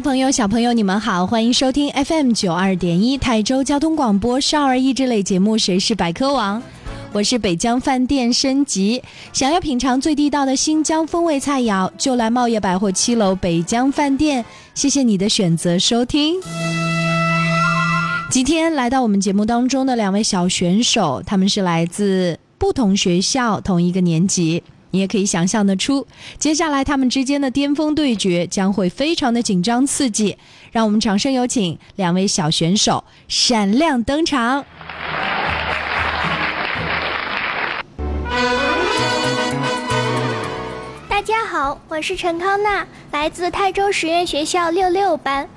朋友、小朋友，你们好，欢迎收听 FM 九二点一泰州交通广播少儿益智类节目《谁是百科王》，我是北疆饭店升级。想要品尝最地道的新疆风味菜肴，就来茂业百货七楼北疆饭店。谢谢你的选择收听。今天来到我们节目当中的两位小选手，他们是来自不同学校、同一个年级。你也可以想象得出，接下来他们之间的巅峰对决将会非常的紧张刺激。让我们掌声有请两位小选手闪亮登场。大家好，我是陈康娜，来自泰州实验学校六六班。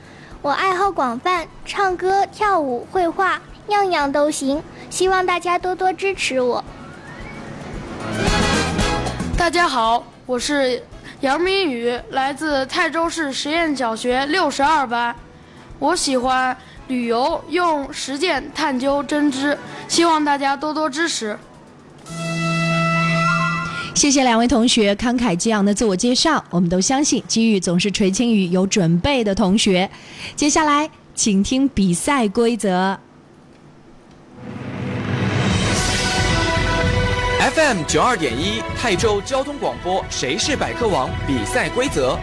我爱好广泛，唱歌、跳舞、绘画，样样都行。希望大家多多支持我。大家好，我是杨明宇，来自泰州市实验小学六十二班。我喜欢旅游，用实践探究真知，希望大家多多支持。谢谢两位同学慷慨激昂的自我介绍，我们都相信机遇总是垂青于有准备的同学。接下来，请听比赛规则。FM 九二点一泰州交通广播《谁是百科王》比赛规则：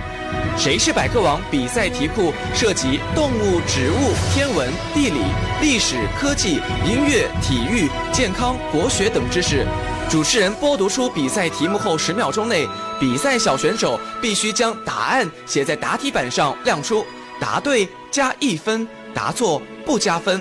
谁是百科王比赛题库涉及动物、植物、天文、地理、历史、科技、音乐、体育、健康、国学等知识。主持人播读出比赛题目后十秒钟内，比赛小选手必须将答案写在答题板上亮出，答对加一分，答错不加分。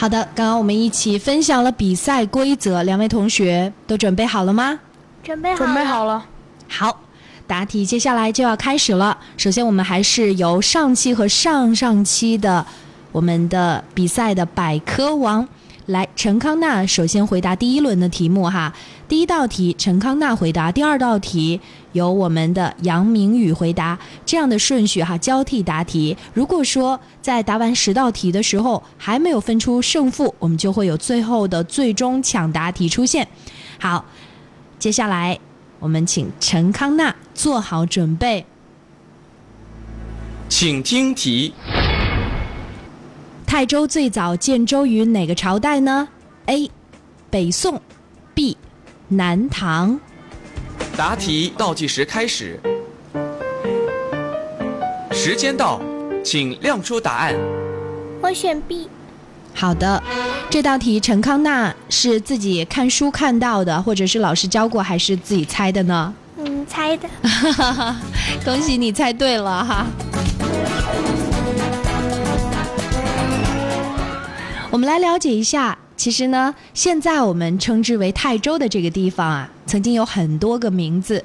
好的，刚刚我们一起分享了比赛规则，两位同学都准备好了吗？准备好，准备好了。好，答题接下来就要开始了。首先，我们还是由上期和上上期的我们的比赛的百科王来，陈康娜首先回答第一轮的题目哈。第一道题陈康娜回答，第二道题由我们的杨明宇回答，这样的顺序哈，交替答题。如果说在答完十道题的时候还没有分出胜负，我们就会有最后的最终抢答题出现。好，接下来我们请陈康娜做好准备，请听题：泰州最早建州于哪个朝代呢？A. 北宋 B. 南唐。答题倒计时开始，时间到，请亮出答案。我选 B。好的，这道题陈康娜是自己看书看到的，或者是老师教过，还是自己猜的呢？嗯，猜的。恭喜你猜对了哈！我们来了解一下其实呢，现在我们称之为泰州的这个地方啊，曾经有很多个名字。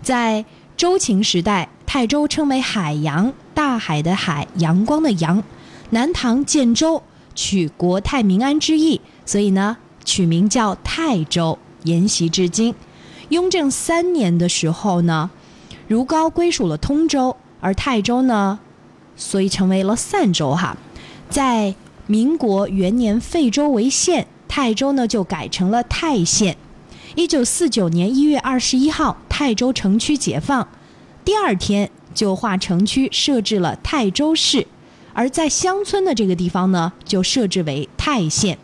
在周秦时代，泰州称为海洋，大海的海，阳光的阳。南唐建州，取国泰民安之意，所以呢，取名叫泰州，沿袭至今。雍正三年的时候呢，如皋归属了通州，而泰州呢，所以成为了散州哈。在民国元年废州为县，泰州呢就改成了泰县。一九四九年一月二十一号，泰州城区解放，第二天就划城区设置了泰州市，而在乡村的这个地方呢，就设置为泰县。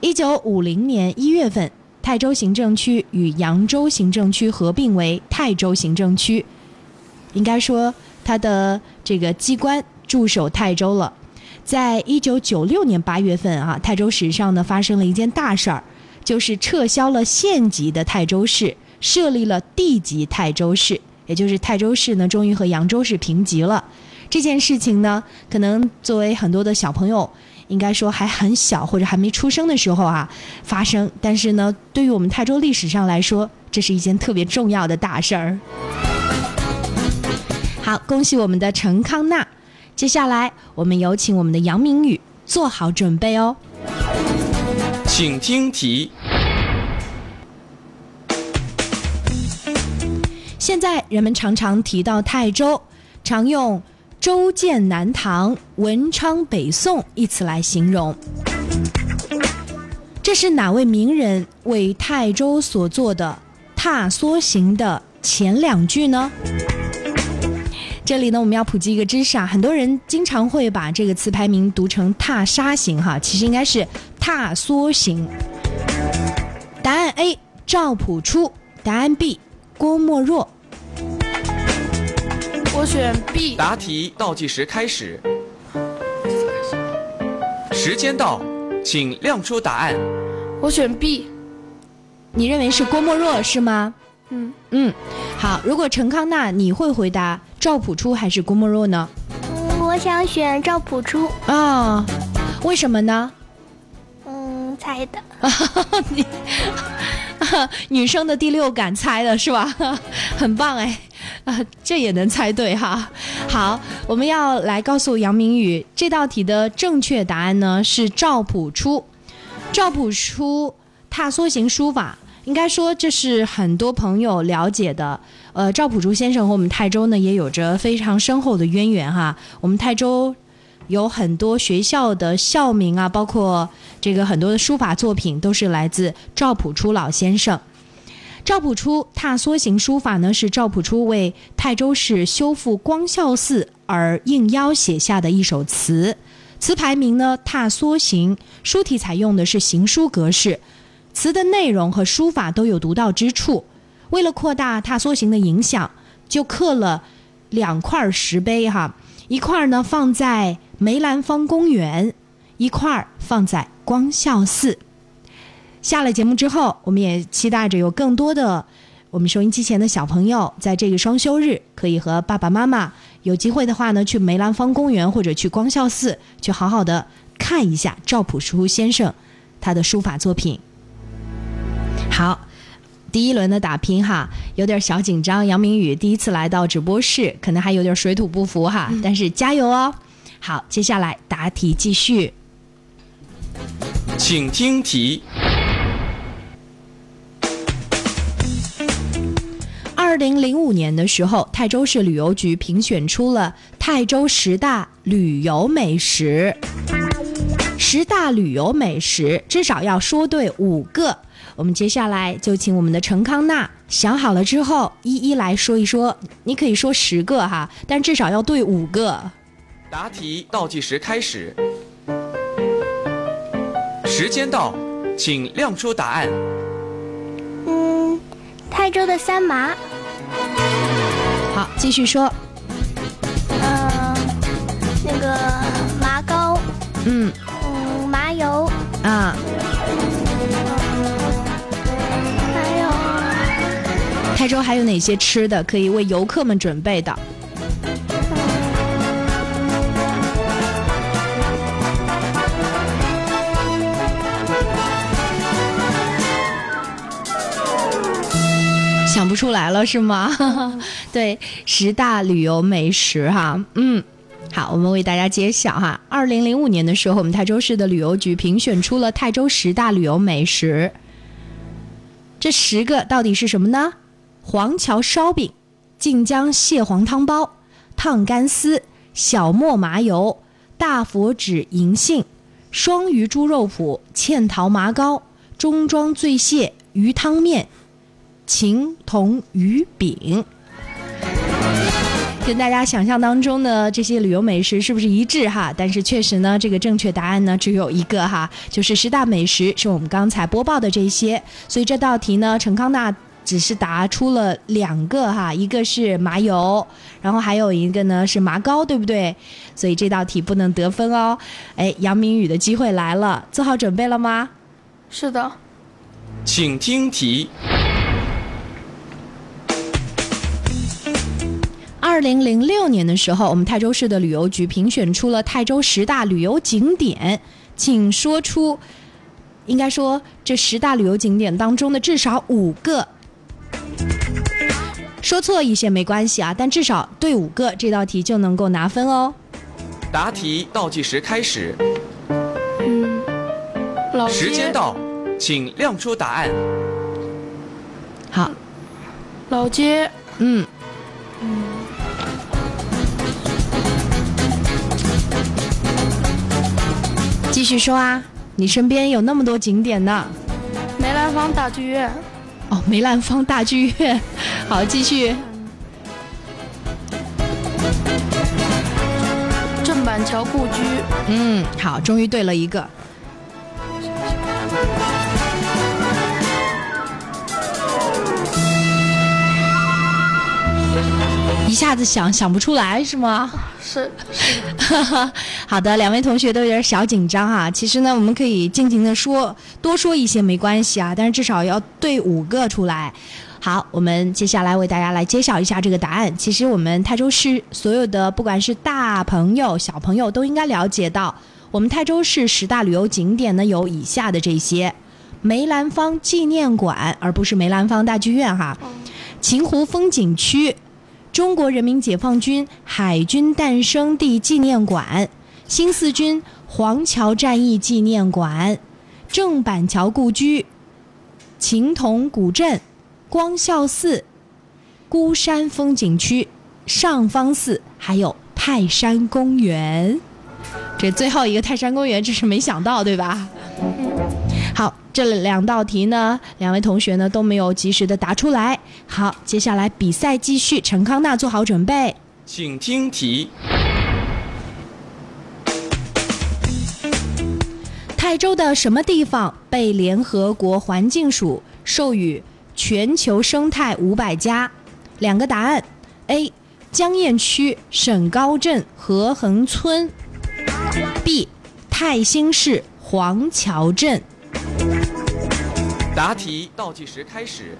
一九五零年一月份，泰州行政区与扬州行政区合并为泰州行政区，应该说它的这个机关驻守泰州了。在一九九六年八月份啊，泰州史上呢发生了一件大事儿，就是撤销了县级的泰州市，设立了地级泰州市，也就是泰州市呢终于和扬州市平级了。这件事情呢，可能作为很多的小朋友，应该说还很小或者还没出生的时候啊发生，但是呢，对于我们泰州历史上来说，这是一件特别重要的大事儿。好，恭喜我们的陈康纳。接下来，我们有请我们的杨明宇做好准备哦。请听题。现在人们常常提到泰州，常用“州建南唐，文昌北宋”一词来形容。这是哪位名人为泰州所做的踏梭行的前两句呢？这里呢，我们要普及一个知识啊，很多人经常会把这个词牌名读成踏沙行哈，其实应该是踏梭行。答案 A 赵朴初，答案 B 郭沫若。我选 B。答题倒计时开始，时间到，请亮出答案。我选 B。你认为是郭沫若是吗？嗯嗯，好。如果陈康纳，你会回答赵朴初还是郭沫若呢？嗯，我想选赵朴初。啊，为什么呢？嗯，猜的。你 女生的第六感猜的是吧？很棒哎，啊，这也能猜对哈。好，我们要来告诉杨明宇，这道题的正确答案呢是赵朴初。赵朴初踏梭形书法，应该说这是很多朋友了解的。呃，赵朴初先生和我们泰州呢也有着非常深厚的渊源哈。我们泰州有很多学校的校名啊，包括这个很多的书法作品都是来自赵朴初老先生。赵朴初踏梭行书法呢，是赵朴初为泰州市修复光孝寺而应邀写下的一首词。词牌名呢，踏梭行，书体采用的是行书格式，词的内容和书法都有独到之处。为了扩大踏梭行的影响，就刻了两块石碑哈，一块呢放在梅兰芳公园，一块放在光孝寺。下了节目之后，我们也期待着有更多的我们收音机前的小朋友，在这个双休日，可以和爸爸妈妈有机会的话呢，去梅兰芳公园或者去光孝寺，去好好的看一下赵朴初先生他的书法作品。好，第一轮的打拼哈，有点小紧张。杨明宇第一次来到直播室，可能还有点水土不服哈，但是加油哦！好，接下来答题继续。请听题。二零零五年的时候，泰州市旅游局评选出了泰州十大旅游美食。十大旅游美食至少要说对五个。我们接下来就请我们的陈康娜想好了之后，一一来说一说。你可以说十个哈，但至少要对五个。答题倒计时开始，时间到，请亮出答案。嗯，泰州的三麻。好，继续说。嗯，那个麻糕。嗯嗯，麻油。啊，泰州还有哪些吃的可以为游客们准备的？想不出来了是吗？对十大旅游美食哈。嗯好我们为大家揭晓哈。二零零五年的时候我们泰州市的旅游局评选出了泰州十大旅游美食。这十个到底是什么呢？黄桥烧饼、晋江蟹黄汤包、烫干丝、小磨麻油、大佛指银杏、双鱼猪肉脯、嵌桃麻糕、中庄醉蟹鱼汤面、秦同鱼饼。跟大家想象当中的这些旅游美食是不是一致哈？但是确实呢，这个正确答案呢只有一个哈，就是十大美食是我们刚才播报的这些。所以这道题呢，陈康纳只是答出了两个哈，一个是麻油，然后还有一个呢是麻糕，对不对？所以这道题不能得分哦。哎，杨明宇的机会来了，做好准备了吗？是的，请听题。二零零六年的时候，我们泰州市的旅游局评选出了泰州十大旅游景点，请说出，应该说这十大旅游景点当中的至少五个。说错一些没关系啊，但至少对五个，这道题就能够拿分哦。答题倒计时开始，嗯，老街时间到，请亮出答案。好，老街，嗯。嗯，继续说啊，你身边有那么多景点呢。梅兰芳大剧院，哦，梅兰芳大剧院，好，继续。郑板桥故居，嗯，好，终于对了一个。一下子想想不出来是吗？是 好的，两位同学都有点小紧张哈。其实呢，我们可以尽情的说，多说一些没关系啊，但是至少要对五个出来。好，我们接下来为大家来揭晓一下这个答案。其实我们泰州市所有的不管是大朋友、小朋友都应该了解到，我们泰州市十大旅游景点呢有以下的这些：梅兰芳纪念馆，而不是梅兰芳大剧院哈；秦湖风景区。中国人民解放军海军诞生地纪念馆、新四军黄桥战役纪念馆、郑板桥故居、秦同古镇、光孝寺、孤山风景区、上方寺，还有泰山公园。这最后一个泰山公园，这是没想到，对吧？好，这两道题呢，两位同学呢都没有及时的答出来。好，接下来比赛继续，陈康纳做好准备。请听题。泰州的什么地方被联合国环境署授予全球生态五百家？两个答案：A. 江堰区沈高镇和恒村；B. 泰兴市黄桥镇。答题倒计时开始，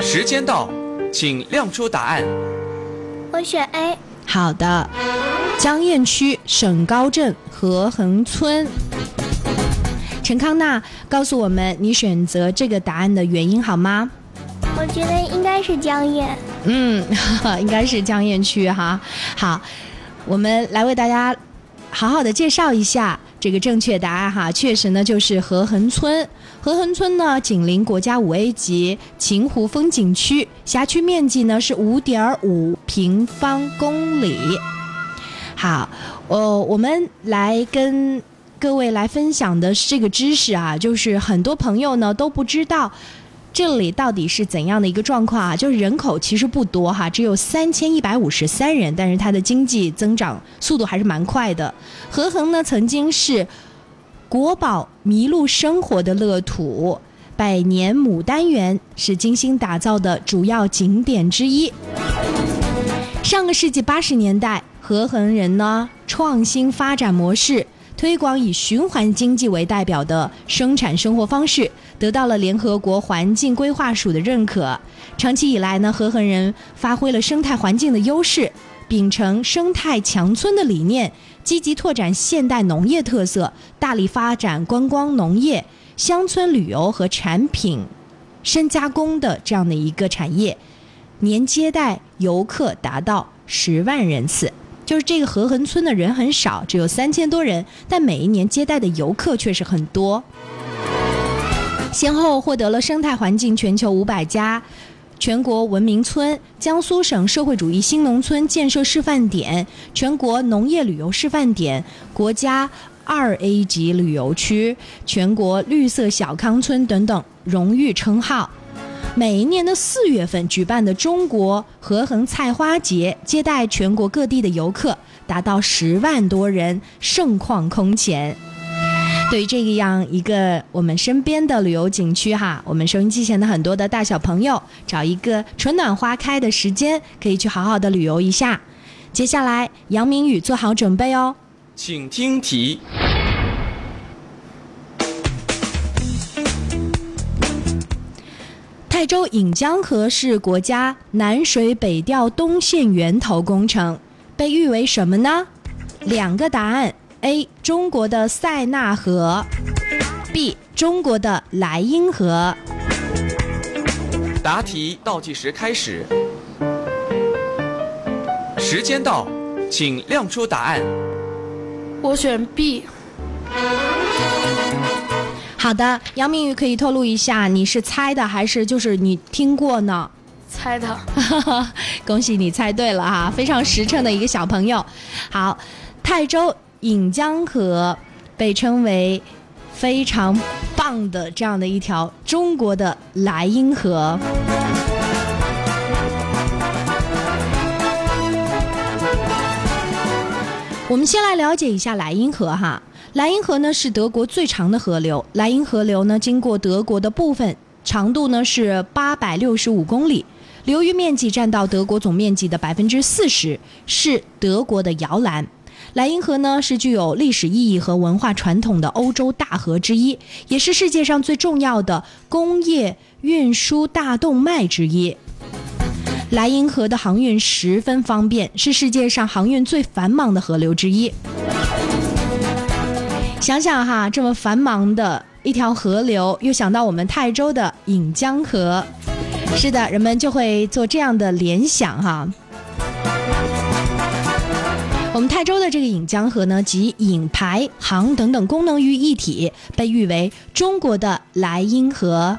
时间到，请亮出答案。我选 A。好的，江堰区沈高镇和横村。陈康娜告诉我们你选择这个答案的原因好吗？我觉得应该是江堰。嗯，应该是江堰区哈。好，我们来为大家好好的介绍一下这个正确答案哈。确实呢，就是河横村。河横村呢，紧邻国家五 A 级秦湖风景区，辖区面积呢是五点五平方公里。好，呃，我们来跟各位来分享的是这个知识啊，就是很多朋友呢都不知道。这里到底是怎样的一个状况啊？就是人口其实不多哈，只有三千一百五十三人，但是它的经济增长速度还是蛮快的。和恒呢，曾经是国宝麋鹿生活的乐土，百年牡丹园是精心打造的主要景点之一。上个世纪八十年代，和恒人呢创新发展模式，推广以循环经济为代表的生产生活方式，得到了联合国环境规划署的认可。长期以来呢，和横人发挥了生态环境的优势，秉承生态强村的理念，积极拓展现代农业特色，大力发展观光农业、乡村旅游和产品深加工的这样的一个产业，年接待游客达到十万人次。就是这个河横村的人很少，只有三千多人，但每一年接待的游客却是很多。先后获得了生态环境全球五百家、全国文明村、江苏省社会主义新农村建设示范点、全国农业旅游示范点、国家二 A 级旅游区、全国绿色小康村等等荣誉称号。每一年的四月份举办的中国河横菜花节，接待全国各地的游客达到十万多人，盛况空前。对于这样一个我们身边的旅游景区哈，我们收音机前的很多的大小朋友，找一个春暖花开的时间，可以去好好的旅游一下。接下来，杨明宇做好准备哦，请听题。泰州引江河是国家南水北调东线源头工程，被誉为什么呢？两个答案：A. 中国的塞纳河；B. 中国的莱茵河。答题倒计时开始，时间到，请亮出答案。我选 B。好的，杨明宇可以透露一下，你是猜的还是就是你听过呢？猜的。恭喜你猜对了哈，非常实诚的一个小朋友。好，泰州引江河被称为非常棒的这样的一条中国的莱茵河。我们先来了解一下莱茵河哈。莱茵河呢是德国最长的河流，莱茵河流呢经过德国的部分，长度呢是八百六十五公里，流域面积占到德国总面积的百分之四十，是德国的摇篮。莱茵河呢是具有历史意义和文化传统的欧洲大河之一，也是世界上最重要的工业运输大动脉之一。莱茵河的航运十分方便，是世界上航运最繁忙的河流之一。想想哈，这么繁忙的一条河流，又想到我们泰州的引江河，是的，人们就会做这样的联想哈。我们泰州的这个引江河呢，集引排航等等功能于一体，被誉为中国的莱茵河。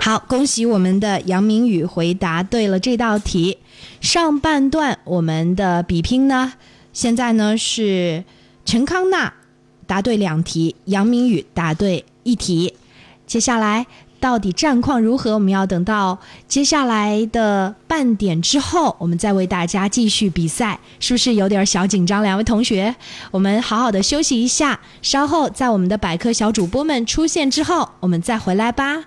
好，恭喜我们的杨明宇回答对了这道题。上半段我们的比拼呢？现在呢是陈康娜答对两题，杨明宇答对一题。接下来到底战况如何？我们要等到接下来的半点之后，我们再为大家继续比赛。是不是有点小紧张？两位同学，我们好好的休息一下，稍后在我们的百科小主播们出现之后，我们再回来吧。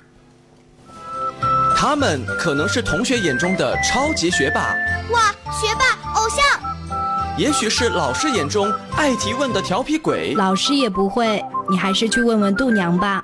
他们可能是同学眼中的超级学霸，哇，学霸偶像。也许是老师眼中爱提问的调皮鬼，老师也不会，你还是去问问度娘吧。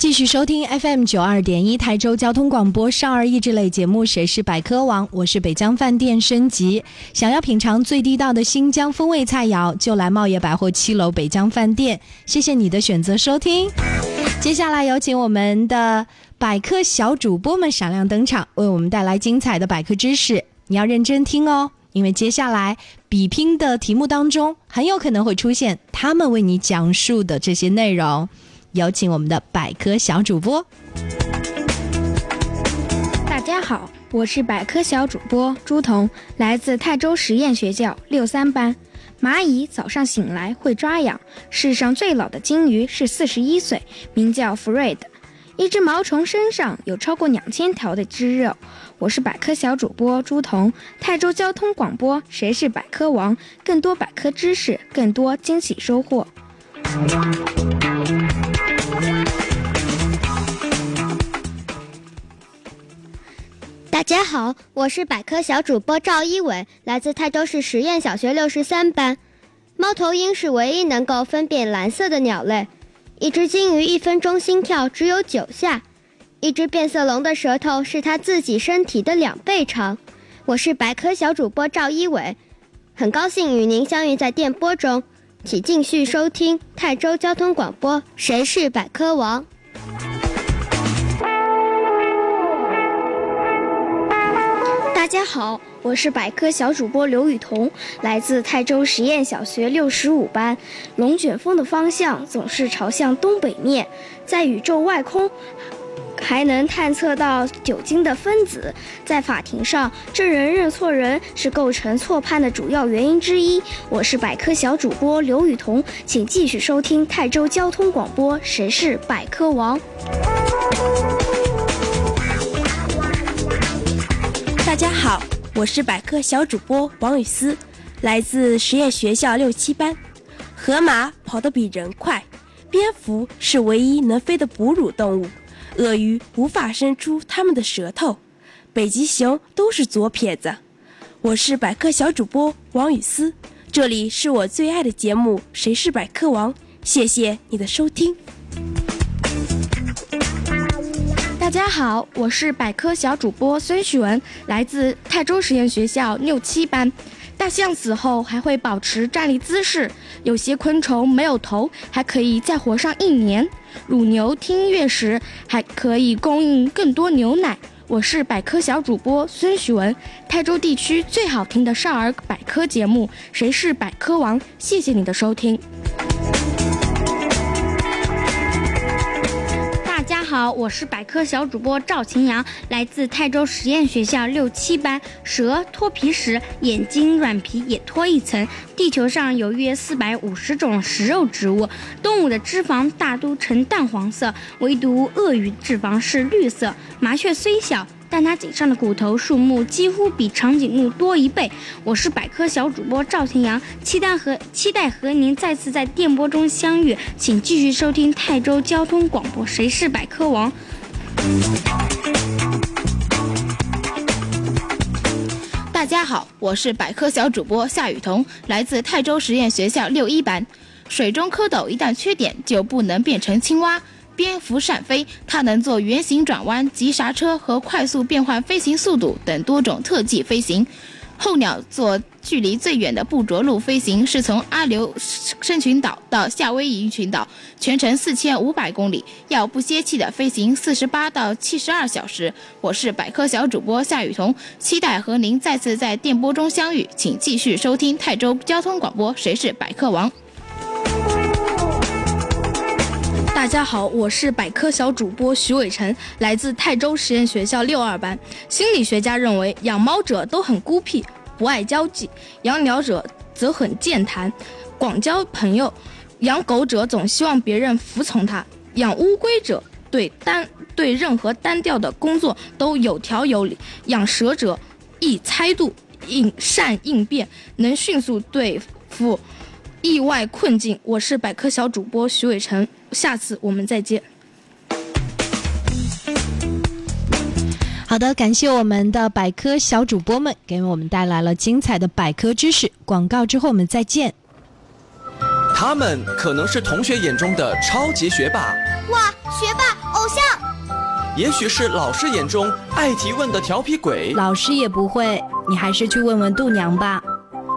继续收听 FM 九二点一台州交通广播少儿益智类节目《谁是百科王》，我是北疆饭店升级。想要品尝最地道的新疆风味菜肴，就来茂业百货七楼北疆饭店。谢谢你的选择收听。接下来有请我们的百科小主播们闪亮登场，为我们带来精彩的百科知识。你要认真听哦，因为接下来比拼的题目当中，很有可能会出现他们为你讲述的这些内容。有请我们的百科小主播。大家好，我是百科小主播朱彤，来自泰州实验学校六三班。蚂蚁早上醒来会抓痒。世上最老的鲸鱼是四十一岁，名叫 Fred。一只毛虫身上有超过两千条的肌肉。我是百科小主播朱彤，泰州交通广播，谁是百科王？更多百科知识，更多惊喜收获。大家好，我是百科小主播赵一伟，来自泰州市实验小学六十三班。猫头鹰是唯一能够分辨蓝色的鸟类。一只鲸鱼一分钟心跳只有九下。一只变色龙的舌头是它自己身体的两倍长。我是百科小主播赵一伟，很高兴与您相遇在电波中，请继续收听泰州交通广播。谁是百科王？大家好，我是百科小主播刘雨桐，来自泰州实验小学六十五班。龙卷风的方向总是朝向东北面，在宇宙外空。还能探测到酒精的分子，在法庭上，证人认错人是构成错判的主要原因之一。我是百科小主播刘雨桐，请继续收听泰州交通广播。谁是百科王？大家好，我是百科小主播王雨思，来自实验学校六七班。河马跑得比人快，蝙蝠是唯一能飞的哺乳动物。鳄鱼无法伸出它们的舌头，北极熊都是左撇子。我是百科小主播王雨思，这里是我最爱的节目《谁是百科王》，谢谢你的收听。大家好，我是百科小主播孙许文，来自泰州实验学校六七班。大象死后还会保持站立姿势，有些昆虫没有头，还可以再活上一年。乳牛听音乐时还可以供应更多牛奶。我是百科小主播孙许文，泰州地区最好听的少儿百科节目《谁是百科王》，谢谢你的收听。好，我是百科小主播赵晴阳，来自泰州实验学校六七班。蛇脱皮时，眼睛软皮也脱一层。地球上有约四百五十种食肉植物，动物的脂肪大都呈淡黄色，唯独鳄鱼脂肪是绿色。麻雀虽小。但它颈上的骨头数目几乎比长颈鹿多一倍。我是百科小主播赵天阳，期待和期待和您再次在电波中相遇，请继续收听泰州交通广播。谁是百科王？大家好，我是百科小主播夏雨桐，来自泰州实验学校六一班。水中蝌蚪一旦缺点，就不能变成青蛙。蝙蝠善飞，它能做圆形转弯、急刹车和快速变换飞行速度等多种特技飞行。候鸟做距离最远的不着陆飞行，是从阿留申群岛到夏威夷群岛，全程四千五百公里，要不歇气的飞行四十八到七十二小时。我是百科小主播夏雨桐，期待和您再次在电波中相遇，请继续收听泰州交通广播。谁是百科王？大家好，我是百科小主播徐伟晨，来自泰州实验学校六二班。心理学家认为，养猫者都很孤僻，不爱交际；养鸟者则很健谈，广交朋友；养狗者总希望别人服从他；养乌龟者对单对任何单调的工作都有条有理；养蛇者易猜度，应善应变，能迅速对付意外困境。我是百科小主播徐伟晨。下次我们再见。好的，感谢我们的百科小主播们给我们带来了精彩的百科知识。广告之后我们再见。他们可能是同学眼中的超级学霸，哇，学霸偶像；也许是老师眼中爱提问的调皮鬼，老师也不会，你还是去问问度娘吧。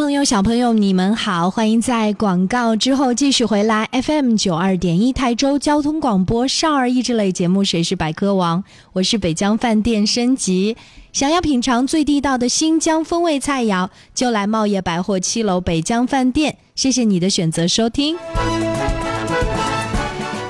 朋友、小朋友，你们好，欢迎在广告之后继续回来 FM 九二点一台州交通广播少儿益智类节目《谁是百科王》，我是北江饭店升级。想要品尝最地道的新疆风味菜肴，就来茂业百货七楼北江饭店。谢谢你的选择收听。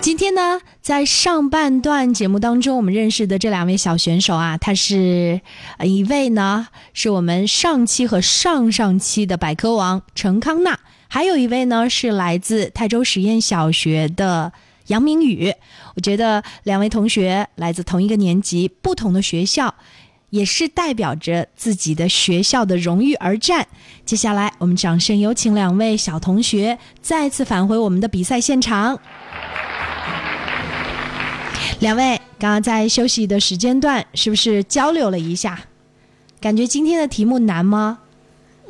今天呢，在上半段节目当中，我们认识的这两位小选手啊，他是一位呢是我们上期和上上期的百科王陈康娜，还有一位呢是来自泰州实验小学的杨明宇。我觉得两位同学来自同一个年级，不同的学校。也是代表着自己的学校的荣誉而战。接下来，我们掌声有请两位小同学再次返回我们的比赛现场。两位刚刚在休息的时间段，是不是交流了一下？感觉今天的题目难吗？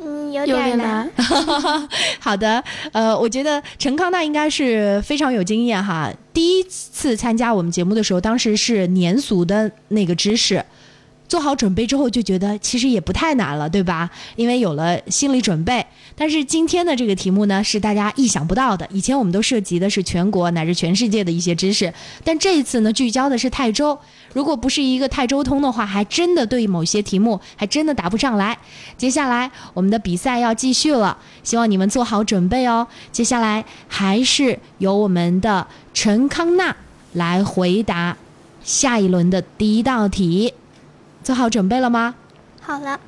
嗯，有有点点难。难。好的，呃，我觉得陈康纳应该是非常有经验哈。第一次参加我们节目的时候，当时是年俗的那个知识。做好准备之后，就觉得其实也不太难了，对吧？因为有了心理准备。但是今天的这个题目呢，是大家意想不到的。以前我们都涉及的是全国乃至全世界的一些知识，但这一次呢，聚焦的是泰州。如果不是一个泰州通的话，还真的对某些题目还真的答不上来。接下来我们的比赛要继续了，希望你们做好准备哦。接下来还是由我们的陈康娜来回答下一轮的第一道题。做好准备了吗？好了，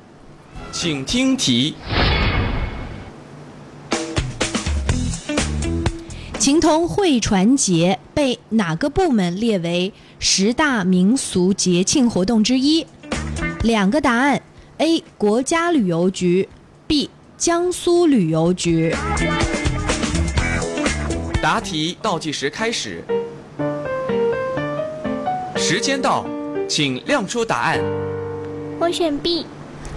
请听题：秦童会传节被哪个部门列为十大民俗节庆活动之一？两个答案：A. 国家旅游局，B. 江苏旅游局。答题倒计时开始，时间到，请亮出答案。我选 B。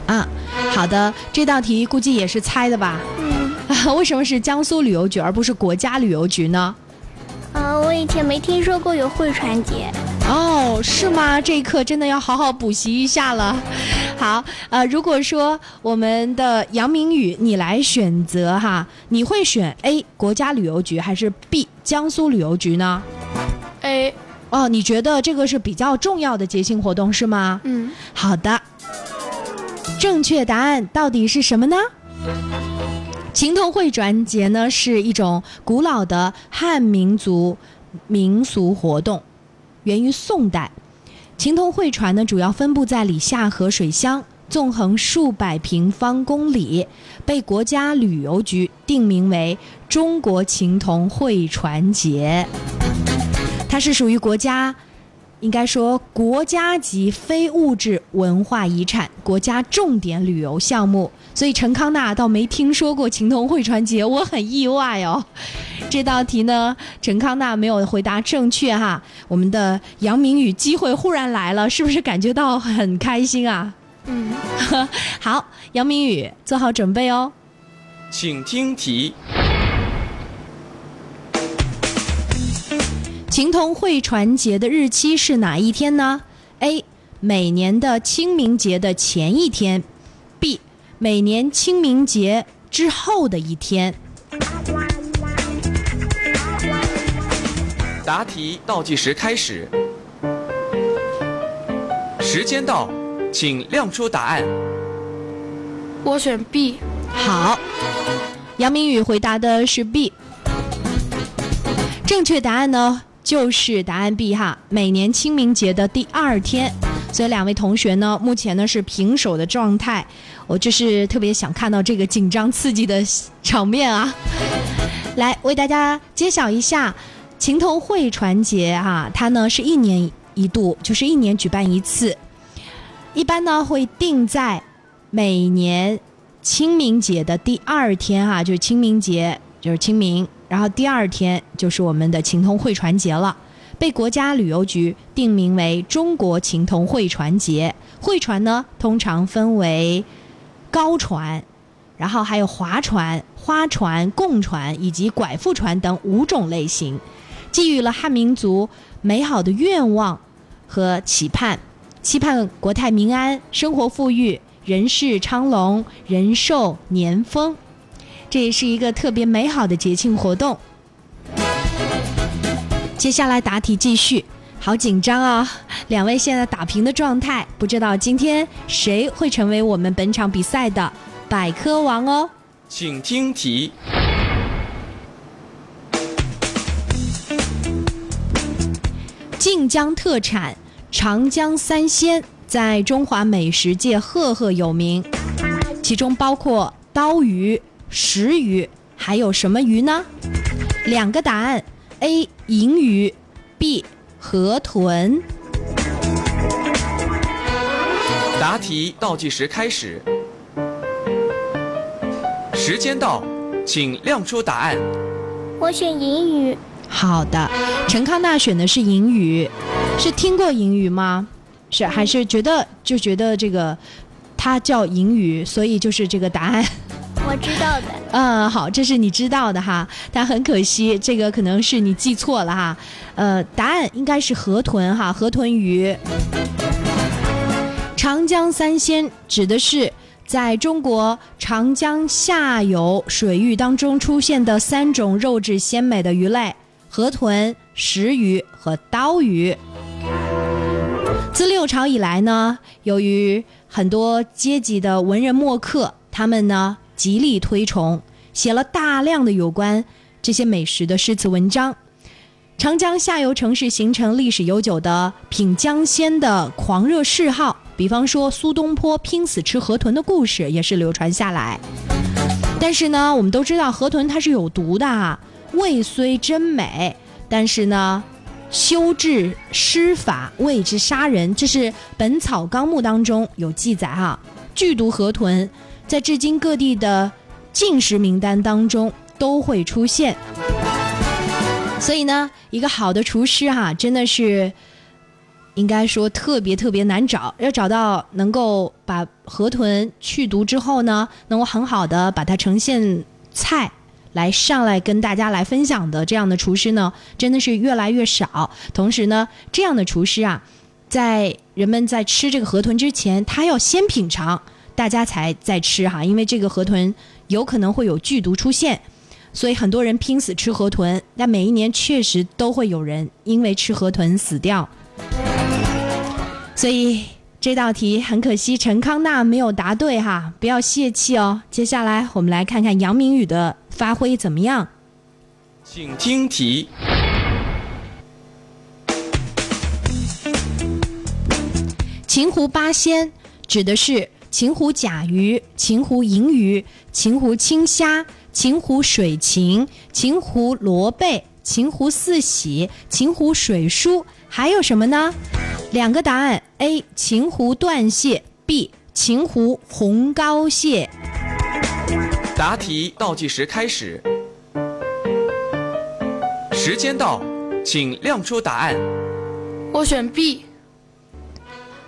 啊，好的，这道题估计也是猜的吧？嗯，啊，为什么是江苏旅游局而不是国家旅游局呢？啊，我以前没听说过有汇传节。哦，是吗？这一课真的要好好补习一下了。好，呃，如果说我们的杨明宇你来选择哈，你会选 A 国家旅游局还是 B 江苏旅游局呢？A，哦，你觉得这个是比较重要的节庆活动是吗？嗯，好的，正确答案到底是什么呢？秦童会传节呢是一种古老的汉民族民俗活动，源于宋代。秦童会传呢主要分布在里夏河水乡，纵横数百平方公里，被国家旅游局定名为中国秦童会传节。它是属于国家。应该说，国家级非物质文化遗产、国家重点旅游项目，所以陈康纳倒没听说过秦童会传节，我很意外哦。这道题呢，陈康纳没有回答正确哈。我们的杨明宇机会忽然来了，是不是感觉到很开心啊？嗯，好，杨明宇做好准备哦。请听题：秦童会传节的日期是哪一天呢？A. 每年的清明节的前一天，B. 每年清明节之后的一天。答题倒计时开始，时间到，请亮出答案。我选 B。好，杨明宇回答的是 B。正确答案呢就是答案 B 哈，每年清明节的第二天。所以两位同学呢，目前呢是平手的状态。我就是特别想看到这个紧张刺激的场面啊。来为大家揭晓一下，情同汇传节哈，它呢是一年一度，就是一年举办一次，一般呢会定在每年清明节的第二天哈，就是清明节，就是清明，然后第二天就是我们的情同会传节了。被国家旅游局定名为中国情同会传节。会船呢，通常分为高船，然后还有划船、花船、贡船以及拐腹船等五种类型，寄予了汉民族美好的愿望和期盼，期盼国泰民安、生活富裕、人世昌隆、人寿年丰。这也是一个特别美好的节庆活动。接下来答题继续，好紧张啊！两位现在打平的状态，不知道今天谁会成为我们本场比赛的百科王哦。请听题：晋江特产长江三鲜在中华美食界赫赫有名，其中包括刀鱼、石鱼，还有什么鱼呢？两个答案：A. 银鱼，B. 河豚。答题倒计时开始，时间到，请亮出答案。我选银鱼。好的，陈康纳选的是银鱼，是听过银鱼吗？是还是觉得就觉得这个它叫银鱼，所以就是这个答案。我知道的。嗯，好，这是你知道的哈。但很可惜，这个可能是你记错了哈。呃，答案应该是河豚哈，河豚鱼。长江三鲜指的是在中国长江下游水域当中出现的三种肉质鲜美的鱼类：河豚、石鱼和刀鱼。自六朝以来呢，由于很多阶级的文人墨客，他们呢极力推崇，写了大量的有关这些美食的诗词文章。长江下游城市形成历史悠久的品江鲜的狂热嗜好，比方说苏东坡拼死吃河豚的故事也是流传下来。但是呢，我们都知道河豚它是有毒的啊，味虽真美，但是呢。修治施法谓之杀人，这是《本草纲目》当中有记载哈。剧毒河豚在至今各地的进食名单当中都会出现，所以呢，一个好的厨师哈，真的是应该说特别特别难找。要找到能够把河豚去毒之后呢，能够很好的把它呈现菜。来上来跟大家来分享的这样的厨师呢，真的是越来越少。同时呢，这样的厨师啊，在人们在吃这个河豚之前，他要先品尝，大家才在吃哈。因为这个河豚有可能会有剧毒出现，所以很多人拼死吃河豚。但每一年确实都会有人因为吃河豚死掉。所以这道题很可惜，陈康纳没有答对哈，不要泄气哦。接下来我们来看看杨明宇的。发挥怎么样？请听题。秦湖八仙指的是秦湖甲鱼、秦湖银鱼、秦湖青虾、秦湖水芹、秦湖螺贝、秦湖四喜、秦湖水书，还有什么呢？两个答案：A. 秦湖断蟹，B. 秦湖红膏蟹。答题倒计时开始，时间到，请亮出答案。我选 B。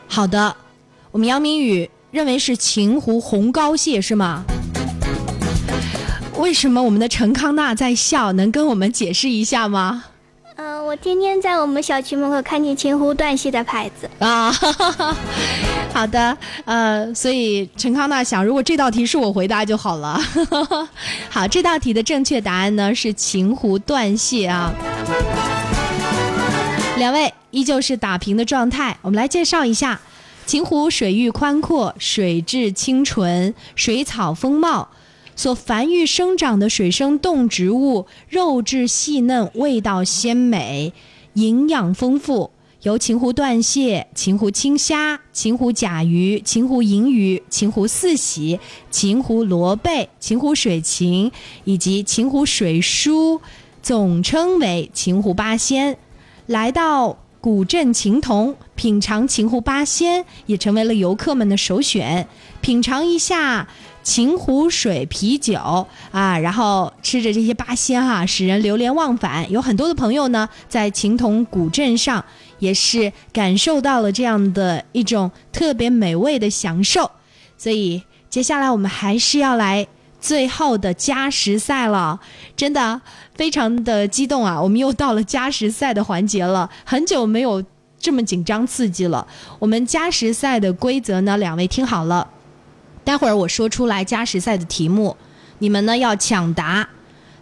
好的，我们杨明宇认为是秦湖红膏蟹是吗？为什么我们的陈康纳在笑？能跟我们解释一下吗？嗯，我天天在我们小区门口看见秦湖断蟹的牌子啊。好的，呃，所以陈康纳想，如果这道题是我回答就好了。好，这道题的正确答案呢是秦湖断蟹啊。两位依旧是打平的状态，我们来介绍一下，秦湖水域宽阔，水质清纯，水草丰茂。所繁育生长的水生动植物肉质细嫩，味道鲜美，营养丰富，由秦湖断蟹、秦湖青虾、秦湖甲鱼、秦湖银鱼、秦湖四喜、秦湖螺贝、秦湖水禽以及秦湖水书，总称为秦湖八仙。来到古镇秦童，品尝秦湖八仙，也成为了游客们的首选。品尝一下。秦湖水啤酒啊，然后吃着这些八仙哈，使人流连忘返。有很多的朋友呢，在秦童古镇上也是感受到了这样的一种特别美味的享受。所以接下来我们还是要来最后的加时赛了，真的非常的激动啊！我们又到了加时赛的环节了，很久没有这么紧张刺激了。我们加时赛的规则呢，两位听好了。待会儿我说出来加时赛的题目，你们呢要抢答，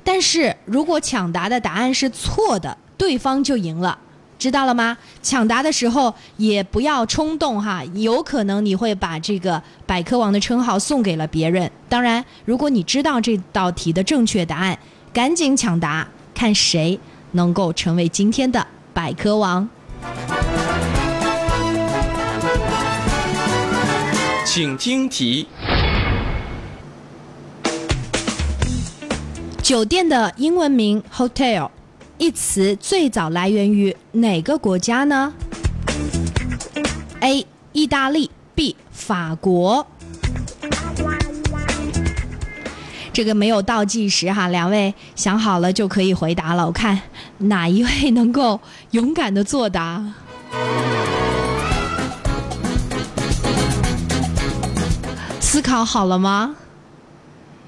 但是如果抢答的答案是错的，对方就赢了，知道了吗？抢答的时候也不要冲动哈，有可能你会把这个百科王的称号送给了别人。当然，如果你知道这道题的正确答案，赶紧抢答，看谁能够成为今天的百科王。请听题：酒店的英文名 “hotel” 一词最早来源于哪个国家呢？A. 意大利 B. 法国。这个没有倒计时哈，两位想好了就可以回答了。我看哪一位能够勇敢的作答。思考好了吗？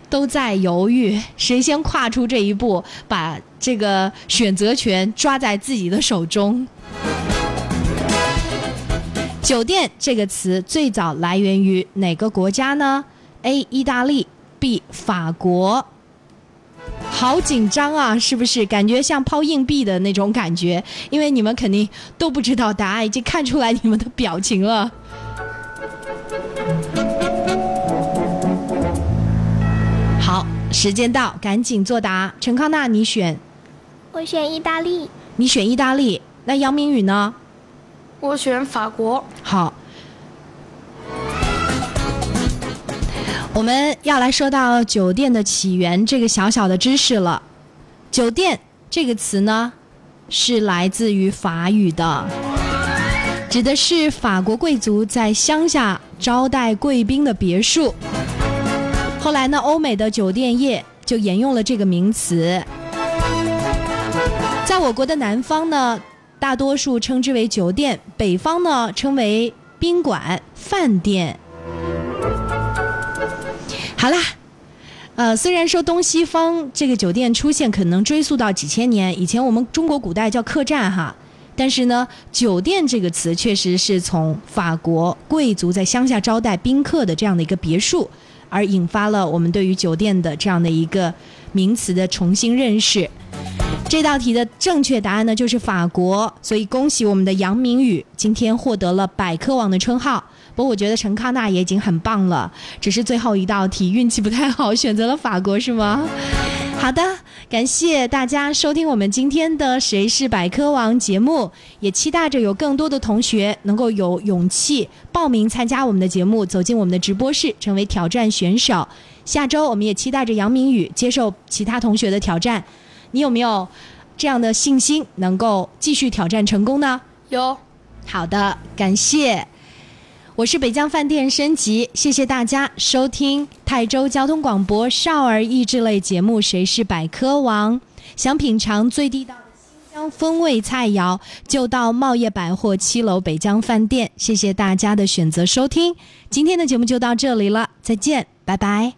都在犹豫，谁先跨出这一步，把这个选择权抓在自己的手中？酒店这个词最早来源于哪个国家呢？A. 意大利 B. 法国。好紧张啊，是不是？感觉像抛硬币的那种感觉，因为你们肯定都不知道答案，已经看出来你们的表情了。时间到，赶紧作答。陈康纳，你选？我选意大利。你选意大利。那杨明宇呢？我选法国。好，我们要来说到酒店的起源这个小小的知识了。酒店这个词呢，是来自于法语的，指的是法国贵族在乡下招待贵宾的别墅。后来呢，欧美的酒店业就沿用了这个名词。在我国的南方呢，大多数称之为酒店；北方呢，称为宾馆、饭店。好啦，呃，虽然说东西方这个酒店出现可能追溯到几千年以前，我们中国古代叫客栈哈，但是呢，酒店这个词确实是从法国贵族在乡下招待宾客的这样的一个别墅。而引发了我们对于酒店的这样的一个名词的重新认识。这道题的正确答案呢，就是法国。所以恭喜我们的杨明宇今天获得了百科网的称号。不过我觉得陈康纳也已经很棒了，只是最后一道题运气不太好，选择了法国，是吗？好的，感谢大家收听我们今天的《谁是百科王》节目，也期待着有更多的同学能够有勇气报名参加我们的节目，走进我们的直播室，成为挑战选手。下周我们也期待着杨明宇接受其他同学的挑战，你有没有这样的信心能够继续挑战成功呢？有。好的，感谢。我是北疆饭店升级，谢谢大家收听泰州交通广播少儿益智类节目《谁是百科王》。想品尝最地道的新疆风味菜肴，就到茂业百货七楼北疆饭店。谢谢大家的选择收听，今天的节目就到这里了，再见，拜拜。